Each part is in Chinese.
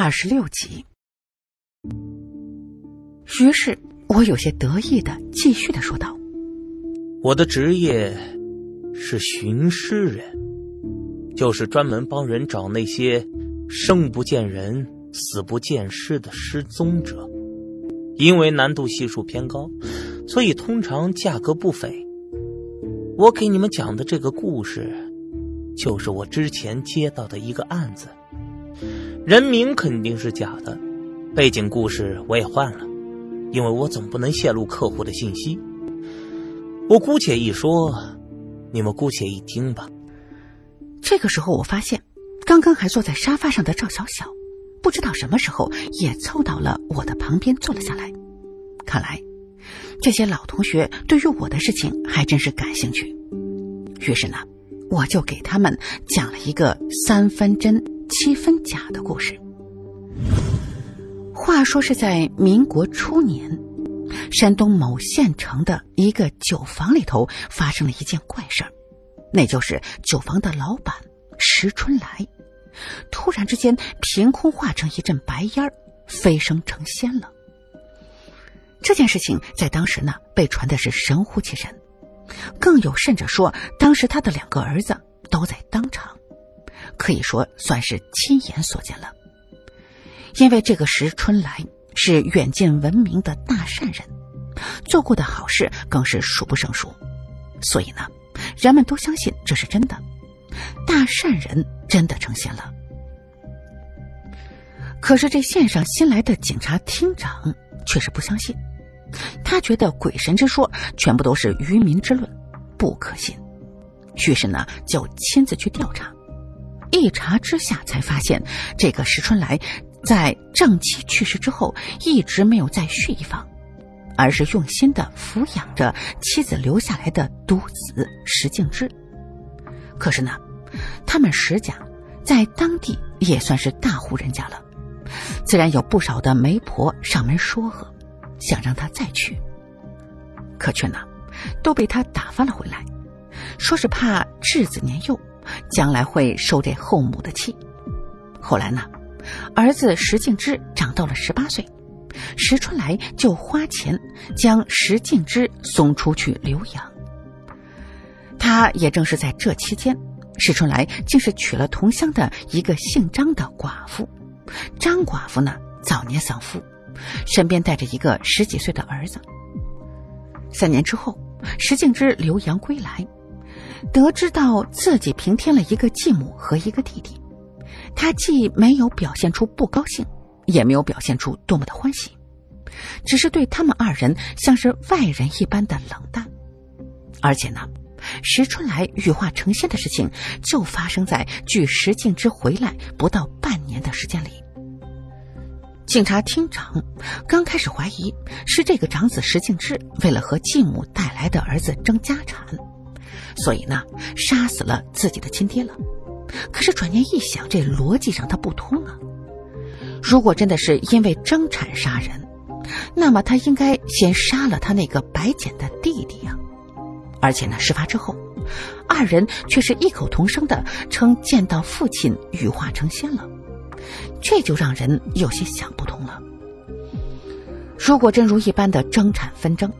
二十六集。于是我有些得意的继续的说道：“我的职业是寻尸人，就是专门帮人找那些生不见人、死不见尸的失踪者。因为难度系数偏高，所以通常价格不菲。我给你们讲的这个故事，就是我之前接到的一个案子。人名肯定是假的，背景故事我也换了。”因为我总不能泄露客户的信息，我姑且一说，你们姑且一听吧。这个时候，我发现刚刚还坐在沙发上的赵小小，不知道什么时候也凑到了我的旁边坐了下来。看来这些老同学对于我的事情还真是感兴趣。于是呢，我就给他们讲了一个三分真七分假的故事。话说是在民国初年，山东某县城的一个酒房里头发生了一件怪事儿，那就是酒房的老板石春来，突然之间凭空化成一阵白烟，飞升成仙了。这件事情在当时呢被传的是神乎其神，更有甚者说，当时他的两个儿子都在当场，可以说算是亲眼所见了。因为这个石春来是远近闻名的大善人，做过的好事更是数不胜数，所以呢，人们都相信这是真的，大善人真的成仙了。可是这县上新来的警察厅长却是不相信，他觉得鬼神之说全部都是愚民之论，不可信。于是呢，就亲自去调查，一查之下才发现这个石春来。在正妻去世之后，一直没有再续一房，而是用心的抚养着妻子留下来的独子石敬之。可是呢，他们石家在当地也算是大户人家了，自然有不少的媒婆上门说和，想让他再娶。可却呢，都被他打发了回来，说是怕稚子年幼，将来会受这后母的气。后来呢？儿子石敬之长到了十八岁，石春来就花钱将石敬之送出去留养。他也正是在这期间，石春来竟是娶了同乡的一个姓张的寡妇。张寡妇呢，早年丧夫，身边带着一个十几岁的儿子。三年之后，石敬之留洋归来，得知到自己平添了一个继母和一个弟弟。他既没有表现出不高兴，也没有表现出多么的欢喜，只是对他们二人像是外人一般的冷淡。而且呢，石春来羽化成仙的事情就发生在距石敬之回来不到半年的时间里。警察厅长刚开始怀疑是这个长子石敬之为了和继母带来的儿子争家产，所以呢，杀死了自己的亲爹了。可是转念一想，这逻辑上他不通啊！如果真的是因为争产杀人，那么他应该先杀了他那个白捡的弟弟呀！而且呢，事发之后，二人却是异口同声的称见到父亲羽化成仙了，这就让人有些想不通了。如果真如一般的争产纷争，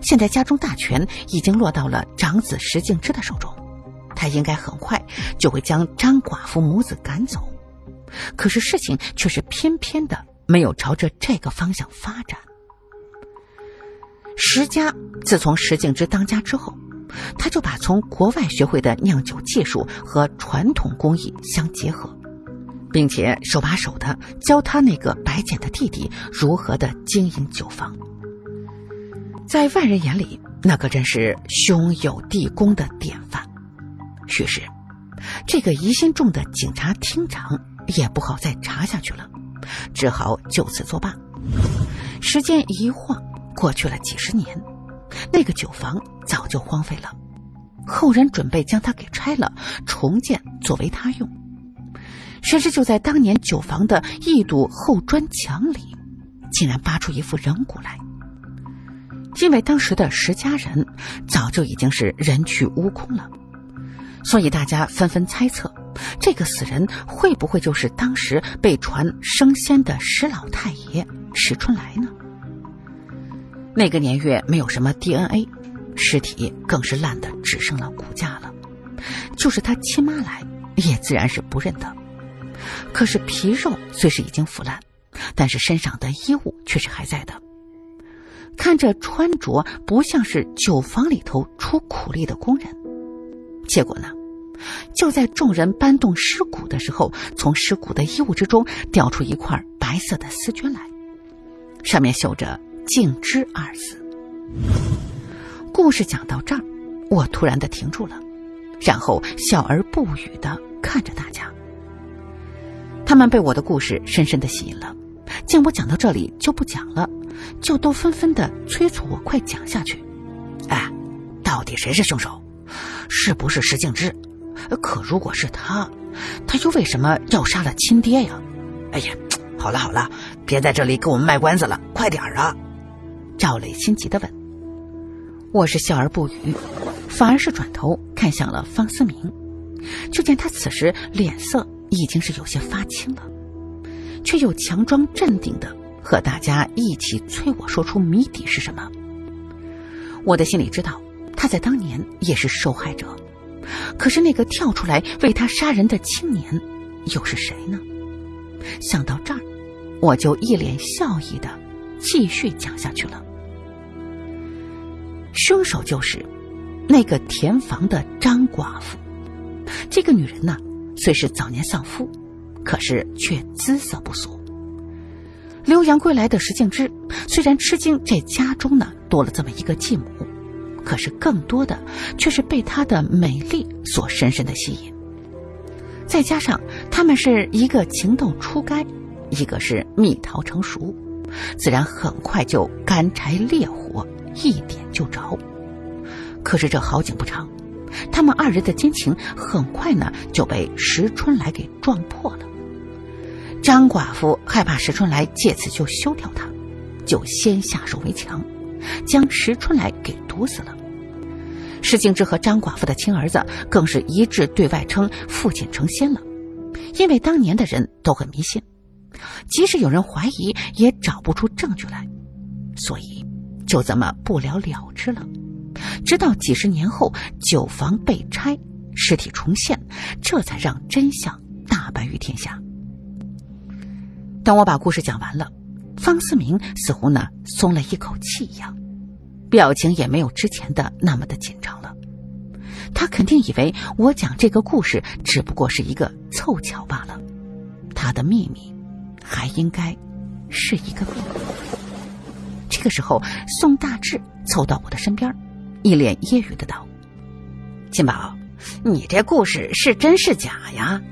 现在家中大权已经落到了长子石敬之的手中。他应该很快就会将张寡妇母子赶走，可是事情却是偏偏的没有朝着这个方向发展。石家自从石敬之当家之后，他就把从国外学会的酿酒技术和传统工艺相结合，并且手把手的教他那个白捡的弟弟如何的经营酒坊。在外人眼里，那可真是兄友弟恭的典范。于是，这个疑心重的警察厅长也不好再查下去了，只好就此作罢。时间一晃过去了几十年，那个酒房早就荒废了，后人准备将它给拆了，重建作为他用。谁知就在当年酒房的一堵后砖墙里，竟然扒出一副人骨来。因为当时的石家人早就已经是人去屋空了。所以大家纷纷猜测，这个死人会不会就是当时被传升仙的石老太爷石春来呢？那个年月没有什么 DNA，尸体更是烂的只剩了骨架了，就是他亲妈来也自然是不认得。可是皮肉虽是已经腐烂，但是身上的衣物却是还在的。看着穿着不像是酒坊里头出苦力的工人，结果呢，就在众人搬动尸骨的时候，从尸骨的衣物之中掉出一块白色的丝绢来，上面绣着“静之”二字。故事讲到这儿，我突然的停住了，然后笑而不语的看着大家。他们被我的故事深深的吸引了，见我讲到这里就不讲了。就都纷纷的催促我快讲下去。哎，到底谁是凶手？是不是石敬之？可如果是他，他又为什么要杀了亲爹呀？哎呀，好了好了，别在这里给我们卖关子了，快点儿啊！赵磊心急的问。我是笑而不语，反而是转头看向了方思明，就见他此时脸色已经是有些发青了，却又强装镇定的。和大家一起催我说出谜底是什么。我的心里知道，他在当年也是受害者，可是那个跳出来为他杀人的青年又是谁呢？想到这儿，我就一脸笑意的继续讲下去了。凶手就是那个填房的张寡妇。这个女人呢，虽是早年丧夫，可是却姿色不俗。留洋归来的石敬之虽然吃惊这家中呢多了这么一个继母，可是更多的却是被她的美丽所深深的吸引。再加上他们是一个情窦初开，一个是蜜桃成熟，自然很快就干柴烈火，一点就着。可是这好景不长，他们二人的奸情很快呢就被石春来给撞破了。张寡妇害怕石春来借此就休掉她，就先下手为强，将石春来给毒死了。石敬之和张寡妇的亲儿子更是一致对外称父亲成仙了，因为当年的人都很迷信，即使有人怀疑，也找不出证据来，所以就这么不了了之了。直到几十年后，酒房被拆，尸体重现，这才让真相大白于天下。当我把故事讲完了，方思明似乎呢松了一口气一样，表情也没有之前的那么的紧张了。他肯定以为我讲这个故事只不过是一个凑巧罢了，他的秘密还应该是一个秘密。这个时候，宋大志凑到我的身边，一脸揶揄的道：“金宝，你这故事是真是假呀？”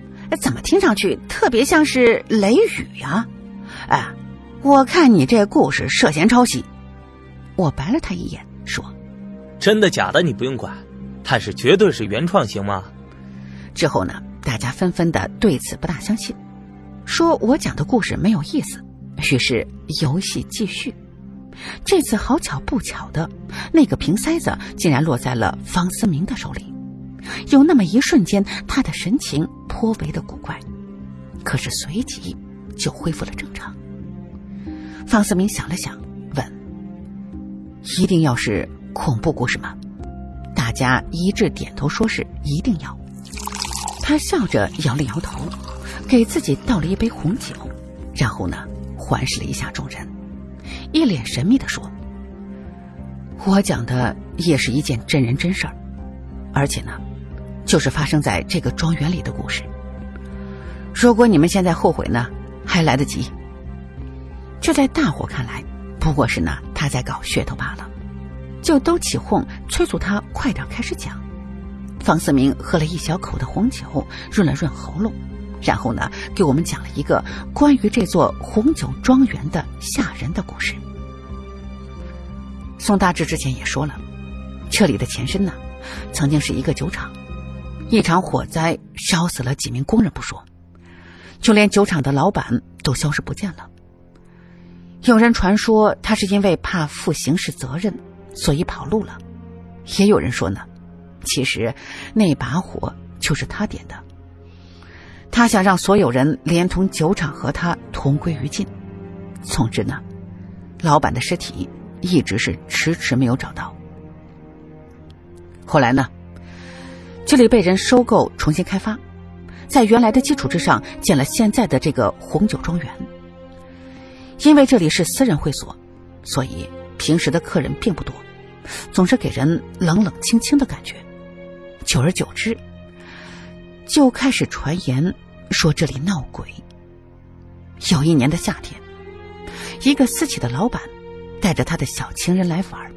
怎么听上去特别像是雷雨呀？哎，我看你这故事涉嫌抄袭。我白了他一眼，说：“真的假的你不用管，但是绝对是原创，行吗？”之后呢，大家纷纷的对此不大相信，说我讲的故事没有意思。于是游戏继续。这次好巧不巧的，那个瓶塞子竟然落在了方思明的手里。有那么一瞬间，他的神情颇为的古怪，可是随即就恢复了正常。方思明想了想，问：“一定要是恐怖故事吗？”大家一致点头，说是一定要。他笑着摇了摇头，给自己倒了一杯红酒，然后呢，环视了一下众人，一脸神秘的说：“我讲的也是一件真人真事儿，而且呢。”就是发生在这个庄园里的故事。如果你们现在后悔呢，还来得及。这在大伙看来，不过是呢他在搞噱头罢了，就都起哄催促他快点开始讲。方思明喝了一小口的红酒，润了润喉咙，然后呢给我们讲了一个关于这座红酒庄园的吓人的故事。宋大志之前也说了，这里的前身呢，曾经是一个酒厂。一场火灾烧死了几名工人不说，就连酒厂的老板都消失不见了。有人传说他是因为怕负刑事责任，所以跑路了；也有人说呢，其实那把火就是他点的。他想让所有人连同酒厂和他同归于尽。总之呢，老板的尸体一直是迟迟没有找到。后来呢，这里被人收购，重新开发，在原来的基础之上建了现在的这个红酒庄园。因为这里是私人会所，所以平时的客人并不多，总是给人冷冷清清的感觉。久而久之，就开始传言说这里闹鬼。有一年的夏天，一个私企的老板带着他的小情人来玩，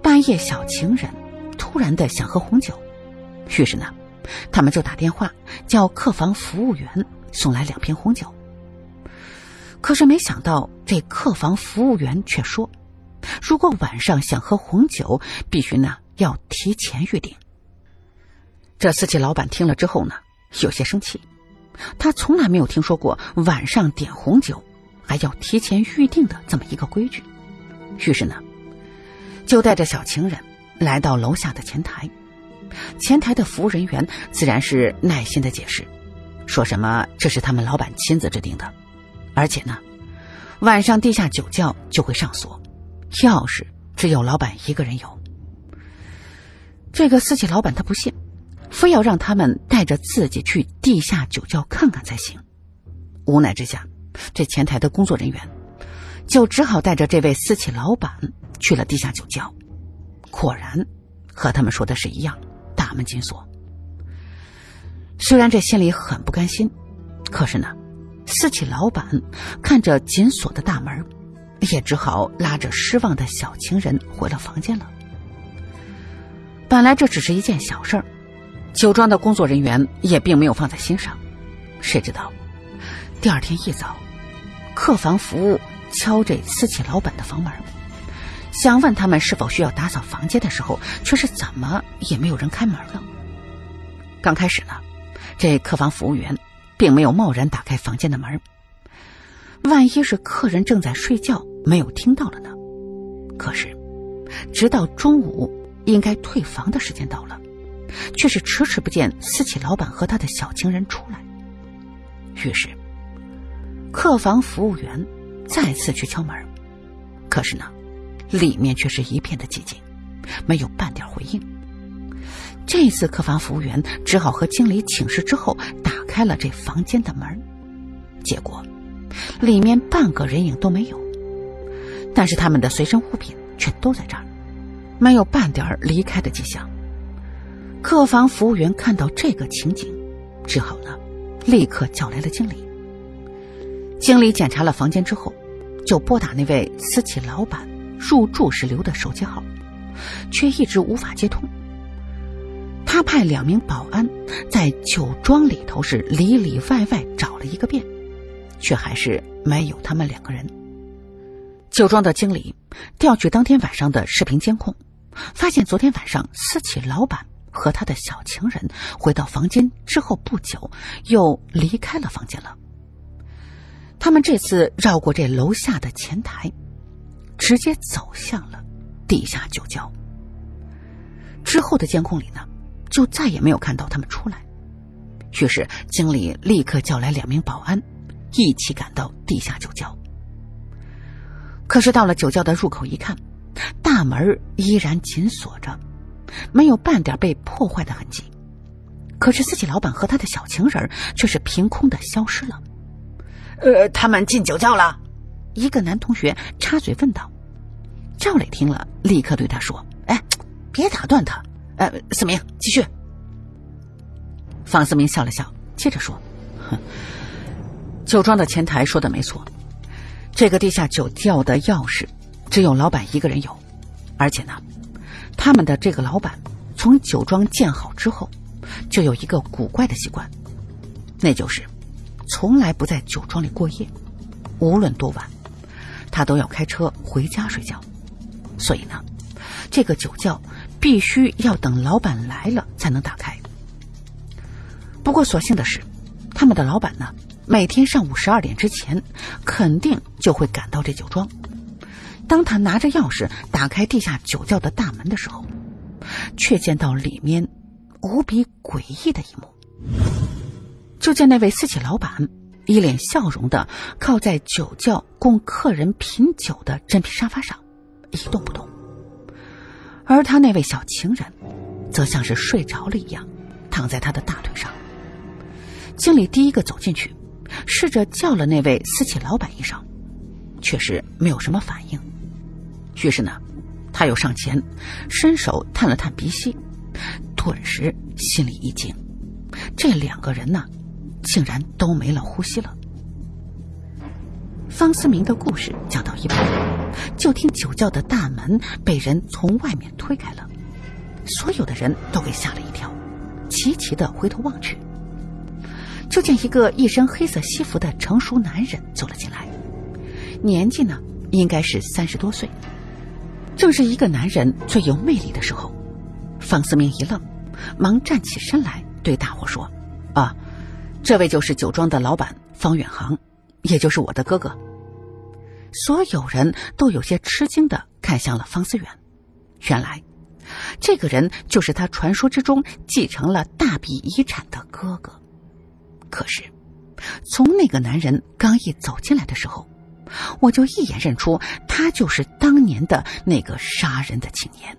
半夜小情人。突然的想喝红酒，于是呢，他们就打电话叫客房服务员送来两瓶红酒。可是没想到，这客房服务员却说，如果晚上想喝红酒，必须呢要提前预定。这私企老板听了之后呢，有些生气，他从来没有听说过晚上点红酒还要提前预定的这么一个规矩，于是呢，就带着小情人。来到楼下的前台，前台的服务人员自然是耐心的解释，说什么这是他们老板亲自制定的，而且呢，晚上地下酒窖就会上锁，钥匙只有老板一个人有。这个私企老板他不信，非要让他们带着自己去地下酒窖看看才行。无奈之下，这前台的工作人员就只好带着这位私企老板去了地下酒窖。果然，和他们说的是一样，大门紧锁。虽然这心里很不甘心，可是呢，私企老板看着紧锁的大门，也只好拉着失望的小情人回了房间了。本来这只是一件小事儿，酒庄的工作人员也并没有放在心上。谁知道，第二天一早，客房服务敲这私企老板的房门。想问他们是否需要打扫房间的时候，却是怎么也没有人开门了。刚开始呢，这客房服务员并没有贸然打开房间的门，万一是客人正在睡觉没有听到了呢？可是，直到中午应该退房的时间到了，却是迟迟不见私企老板和他的小情人出来。于是，客房服务员再次去敲门，可是呢？里面却是一片的寂静，没有半点回应。这次客房服务员只好和经理请示之后，打开了这房间的门。结果，里面半个人影都没有。但是他们的随身物品却都在这儿，没有半点离开的迹象。客房服务员看到这个情景，只好呢，立刻叫来了经理。经理检查了房间之后，就拨打那位私企老板。入住时留的手机号，却一直无法接通。他派两名保安在酒庄里头是里里外外找了一个遍，却还是没有他们两个人。酒庄的经理调取当天晚上的视频监控，发现昨天晚上私企老板和他的小情人回到房间之后不久，又离开了房间了。他们这次绕过这楼下的前台。直接走向了地下酒窖。之后的监控里呢，就再也没有看到他们出来。于是经理立刻叫来两名保安，一起赶到地下酒窖。可是到了酒窖的入口一看，大门依然紧锁着，没有半点被破坏的痕迹。可是自己老板和他的小情人却是凭空的消失了。呃，他们进酒窖了。一个男同学插嘴问道：“赵磊听了，立刻对他说：‘哎，别打断他。’呃，思明继续。”方思明笑了笑，接着说：“哼，酒庄的前台说的没错，这个地下酒窖的钥匙只有老板一个人有，而且呢，他们的这个老板从酒庄建好之后，就有一个古怪的习惯，那就是从来不在酒庄里过夜，无论多晚。”他都要开车回家睡觉，所以呢，这个酒窖必须要等老板来了才能打开。不过所幸的是，他们的老板呢，每天上午十二点之前肯定就会赶到这酒庄。当他拿着钥匙打开地下酒窖的大门的时候，却见到里面无比诡异的一幕：就见那位私企老板一脸笑容的靠在酒窖供客人品酒的真皮沙发上，一动不动。而他那位小情人，则像是睡着了一样，躺在他的大腿上。经理第一个走进去，试着叫了那位私企老板一声，却是没有什么反应。于是呢，他又上前，伸手探了探鼻息，顿时心里一惊，这两个人呢，竟然都没了呼吸了。方思明的故事讲到一半，就听酒窖的大门被人从外面推开了，所有的人都给吓了一跳，齐齐的回头望去，就见一个一身黑色西服的成熟男人走了进来，年纪呢应该是三十多岁，正是一个男人最有魅力的时候。方思明一愣，忙站起身来对大伙说：“，这位就是酒庄的老板方远航。”也就是我的哥哥。所有人都有些吃惊的看向了方思远，原来，这个人就是他传说之中继承了大笔遗产的哥哥。可是，从那个男人刚一走进来的时候，我就一眼认出他就是当年的那个杀人的青年。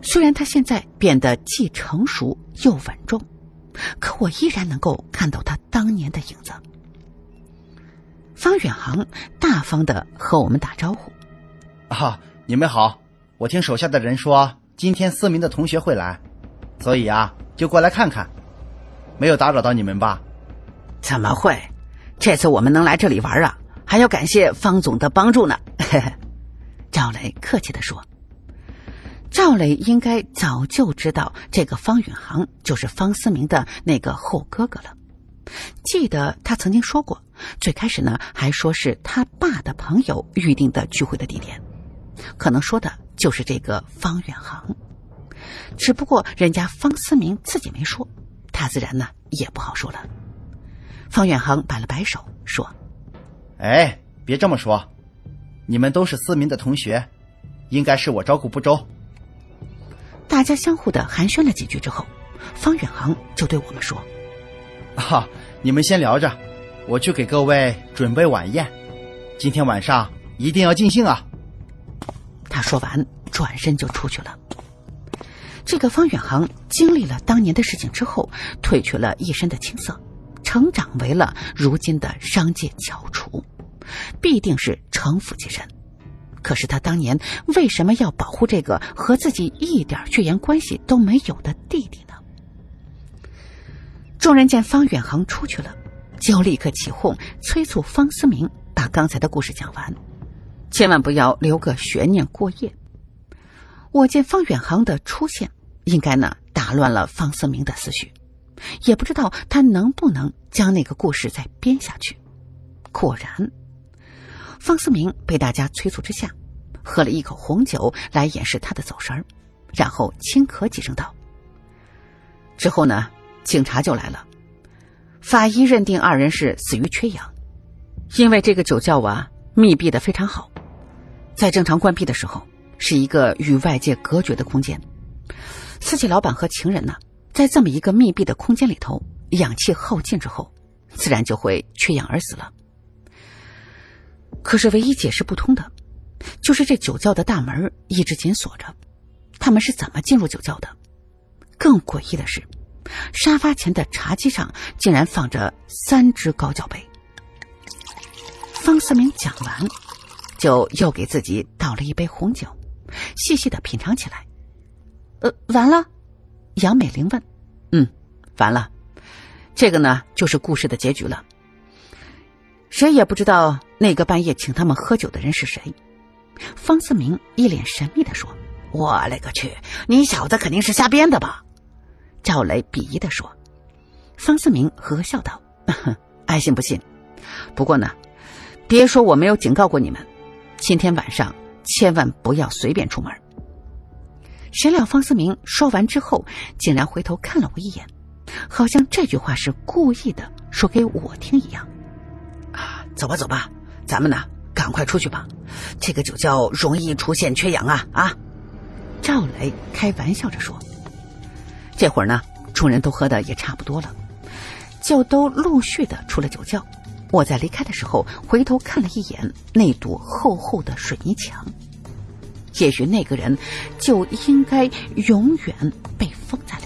虽然他现在变得既成熟又稳重，可我依然能够看到他当年的影子。方远航大方的和我们打招呼：“啊，你们好！我听手下的人说，今天思明的同学会来，所以啊，就过来看看。没有打扰到你们吧？怎么会？这次我们能来这里玩啊，还要感谢方总的帮助呢。”赵雷客气的说：“赵磊应该早就知道这个方远航就是方思明的那个后哥哥了。”记得他曾经说过，最开始呢还说是他爸的朋友预定的聚会的地点，可能说的就是这个方远航。只不过人家方思明自己没说，他自然呢也不好说了。方远航摆了摆手说：“哎，别这么说，你们都是思明的同学，应该是我照顾不周。”大家相互的寒暄了几句之后，方远航就对我们说。啊，你们先聊着，我去给各位准备晚宴。今天晚上一定要尽兴啊！他说完，转身就出去了。这个方远航经历了当年的事情之后，褪去了一身的青涩，成长为了如今的商界翘楚，必定是城府极深。可是他当年为什么要保护这个和自己一点血缘关系都没有的弟弟呢？众人见方远航出去了，就立刻起哄，催促方思明把刚才的故事讲完，千万不要留个悬念过夜。我见方远航的出现，应该呢打乱了方思明的思绪，也不知道他能不能将那个故事再编下去。果然，方思明被大家催促之下，喝了一口红酒来掩饰他的走神儿，然后轻咳几声道：“之后呢？”警察就来了，法医认定二人是死于缺氧，因为这个酒窖啊密闭的非常好，在正常关闭的时候是一个与外界隔绝的空间。私企老板和情人呢，在这么一个密闭的空间里头，氧气耗尽之后，自然就会缺氧而死了。可是唯一解释不通的，就是这酒窖的大门一直紧锁着，他们是怎么进入酒窖的？更诡异的是。沙发前的茶几上竟然放着三只高脚杯。方思明讲完，就又给自己倒了一杯红酒，细细的品尝起来。呃，完了？杨美玲问。嗯，完了。这个呢，就是故事的结局了。谁也不知道那个半夜请他们喝酒的人是谁。方思明一脸神秘的说：“我勒个去，你小子肯定是瞎编的吧？”赵雷鄙夷的说：“方思明呵呵笑道，爱信不信。不过呢，别说我没有警告过你们，今天晚上千万不要随便出门。”谁料方思明说完之后，竟然回头看了我一眼，好像这句话是故意的说给我听一样。走吧走吧咱们呢赶快出去吧。这个酒窖容易出现缺氧啊啊。赵雷开玩笑着说。这会儿呢众人都喝的也差不多了就都陆续的出了酒窖。我在离开的时候回头看了一眼那堵厚厚的水泥墙也许那个人就应该永远被封在里